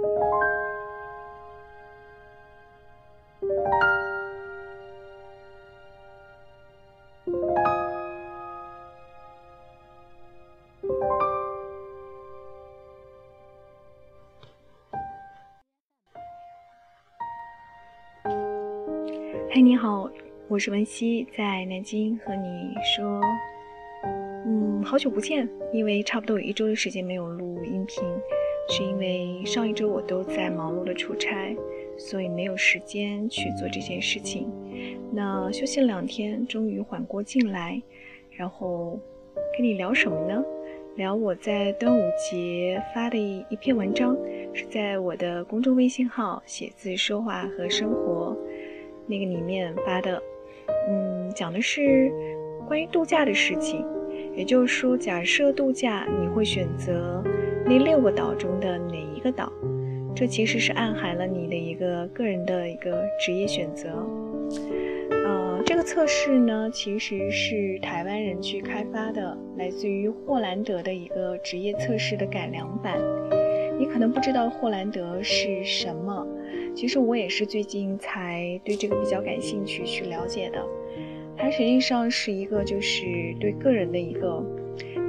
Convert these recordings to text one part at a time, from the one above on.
嗨，你好，我是文熙，在南京和你说，嗯，好久不见，因为差不多有一周的时间没有录音频，是因为上一周我都在忙碌的出差，所以没有时间去做这件事情。那休息两天，终于缓过劲来，然后跟你聊什么呢？聊我在端午节发的一一篇文章，是在我的公众微信号“写字说话和生活”。那个里面发的，嗯，讲的是关于度假的事情。也就是说，假设度假，你会选择那六个岛中的哪一个岛？这其实是暗含了你的一个个人的一个职业选择。呃，这个测试呢，其实是台湾人去开发的，来自于霍兰德的一个职业测试的改良版。你可能不知道霍兰德是什么。其实我也是最近才对这个比较感兴趣去了解的，它实际上是一个就是对个人的一个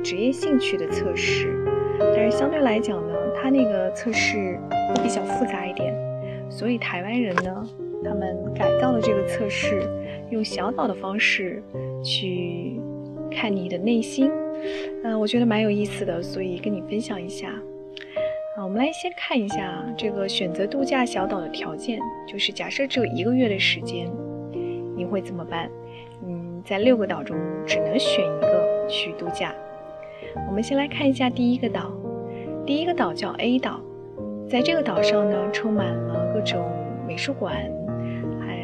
职业兴趣的测试，但是相对来讲呢，它那个测试会比较复杂一点，所以台湾人呢，他们改造了这个测试，用小岛的方式去看你的内心，嗯，我觉得蛮有意思的，所以跟你分享一下。啊我们来先看一下这个选择度假小岛的条件，就是假设只有一个月的时间，你会怎么办？嗯，在六个岛中只能选一个去度假。我们先来看一下第一个岛，第一个岛叫 A 岛，在这个岛上呢，充满了各种美术馆、还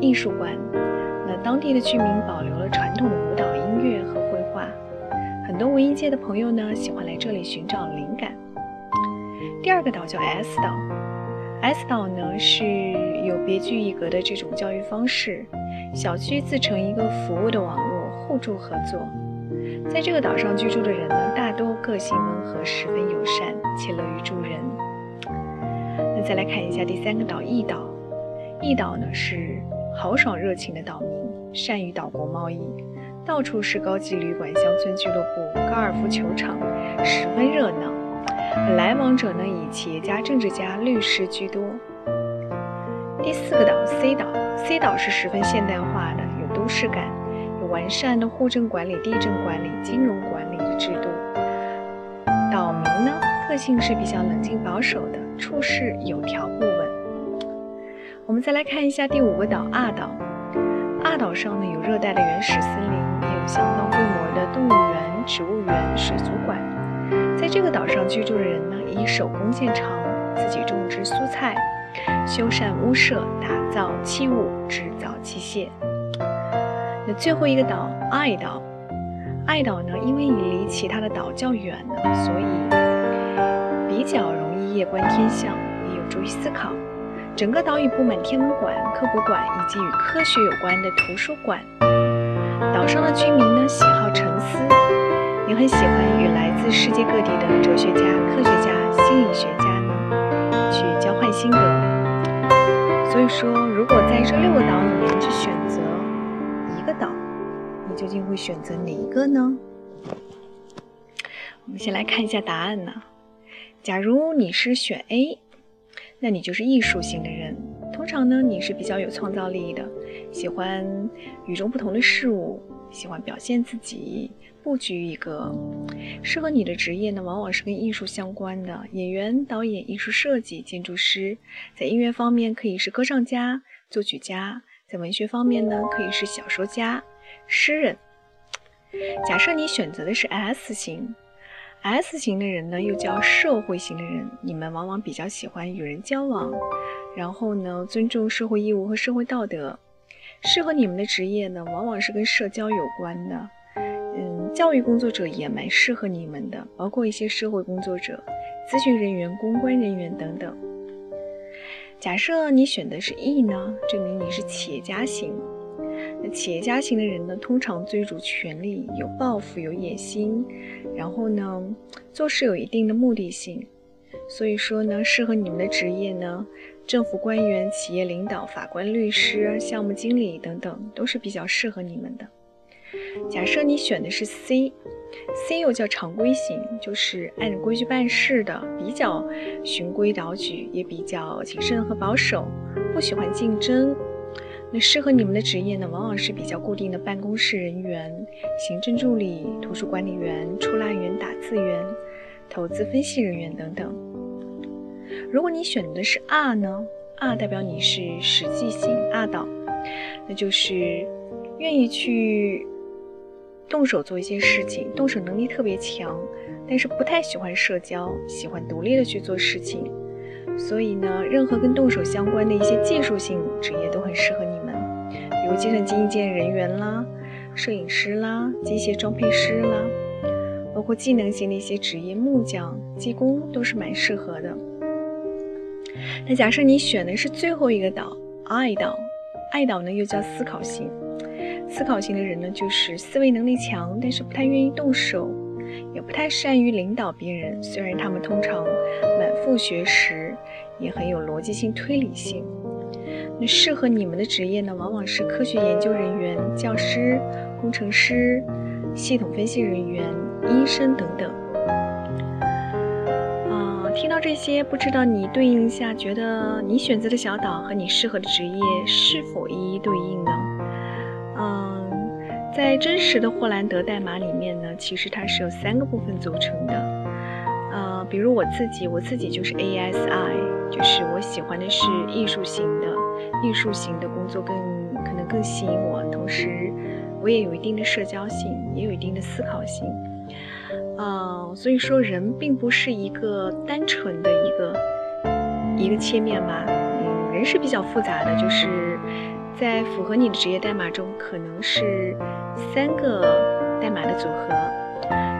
艺术馆。那当地的居民保留了传统的舞蹈、音乐和绘画，很多文艺界的朋友呢，喜欢来这里寻找灵感。第二个岛叫 S 岛，S 岛呢是有别具一格的这种教育方式，小区自成一个服务的网络，互助合作。在这个岛上居住的人呢，大多个性温和，十分友善且乐于助人。那再来看一下第三个岛 E 岛，E 岛呢是豪爽热情的岛民，善于岛国贸易，到处是高级旅馆、乡村俱乐部、高尔夫球场，十分热闹。来往者呢，以企业家、政治家、律师居多。第四个岛 C 岛，C 岛是十分现代化的，有都市感，完善的户政管理、地震管理、金融管理的制度。岛民呢，个性是比较冷静保守的，处事有条不紊。我们再来看一下第五个岛 R 岛，R 岛上呢有热带的原始森林，也有相当规模的动物园、植物园、水族馆。在这个岛上居住的人呢，以手工见长，自己种植蔬菜，修缮屋舍，打造器物，制造器械。最后一个岛爱岛，爱岛呢，因为你离其他的岛较远呢，所以比较容易夜观天象，也有助于思考。整个岛屿布满天文馆、科普馆以及与科学有关的图书馆。岛上的居民呢，喜好沉思。也很喜欢与来自世界各地的哲学家、科学家、心理学家呢去交换心得。所以说，如果在这六个岛里面去选择，究竟会选择哪一个呢？我们先来看一下答案呢。假如你是选 A，那你就是艺术型的人。通常呢，你是比较有创造力的，喜欢与众不同的事物，喜欢表现自己。布局一个适合你的职业呢，往往是跟艺术相关的演员、导演、艺术设计、建筑师。在音乐方面，可以是歌唱家、作曲家；在文学方面呢，可以是小说家、诗人。假设你选择的是 S 型，S 型的人呢，又叫社会型的人，你们往往比较喜欢与人交往，然后呢，尊重社会义务和社会道德。适合你们的职业呢，往往是跟社交有关的。嗯，教育工作者也蛮适合你们的，包括一些社会工作者、咨询人员、公关人员等等。假设你选的是 E 呢，证明你是企业家型。那企业家型的人呢，通常追逐权力，有抱负、有野心，然后呢，做事有一定的目的性。所以说呢，适合你们的职业呢，政府官员、企业领导、法官、律师、项目经理等等，都是比较适合你们的。假设你选的是 C，C 又叫常规型，就是按规矩办事的，比较循规蹈矩，也比较谨慎和保守，不喜欢竞争。那适合你们的职业呢，往往是比较固定的办公室人员、行政助理、图书管理员、出纳员、打字员、投资分析人员等等。如果你选的是 R 呢，R 代表你是实际型 R 导，那就是愿意去动手做一些事情，动手能力特别强，但是不太喜欢社交，喜欢独立的去做事情。所以呢，任何跟动手相关的一些技术性职业都很适合你们，比如计算机硬件人员啦、摄影师啦、机械装配师啦，包括技能型的一些职业，木匠、技工都是蛮适合的。那假设你选的是最后一个岛爱岛爱岛呢又叫思考型，思考型的人呢就是思维能力强，但是不太愿意动手。也不太善于领导别人，虽然他们通常满腹学识，也很有逻辑性、推理性。适合你们的职业呢，往往是科学研究人员、教师、工程师、系统分析人员、医生等等。啊，听到这些，不知道你对应一下，觉得你选择的小岛和你适合的职业是否一一对应呢？嗯。在真实的霍兰德代码里面呢，其实它是由三个部分组成的。呃，比如我自己，我自己就是 ASI，就是我喜欢的是艺术型的，艺术型的工作更可能更吸引我。同时，我也有一定的社交性，也有一定的思考性。呃，所以说人并不是一个单纯的一个一个切面吧，嗯，人是比较复杂的，就是。在符合你的职业代码中，可能是三个代码的组合，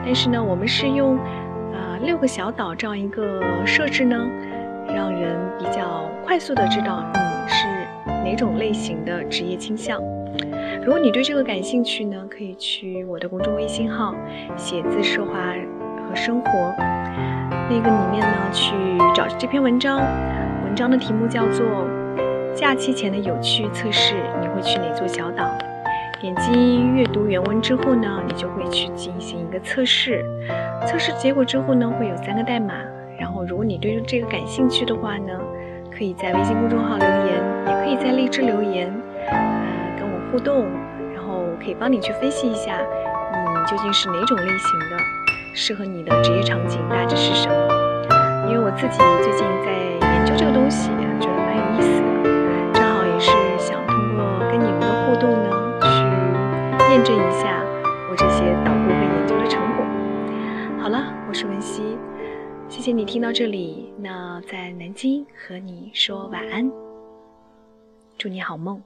但是呢，我们是用啊六个小岛这样一个设置呢，让人比较快速的知道你哪种类型的职业倾向。如果你对这个感兴趣呢，可以去我的公众微信号“写字奢华和生活”那个里面呢去找这篇文章，文章的题目叫做。假期前的有趣测试，你会去哪座小岛？点击阅读原文之后呢，你就会去进行一个测试。测试结果之后呢，会有三个代码。然后，如果你对这个感兴趣的话呢，可以在微信公众号留言，也可以在荔枝留言，呃，跟我互动。然后我可以帮你去分析一下，你究竟是哪种类型的，适合你的职业场景大致是什么？因为我自己最近在研究这个东西，觉得谢谢你听到这里。那在南京和你说晚安，祝你好梦。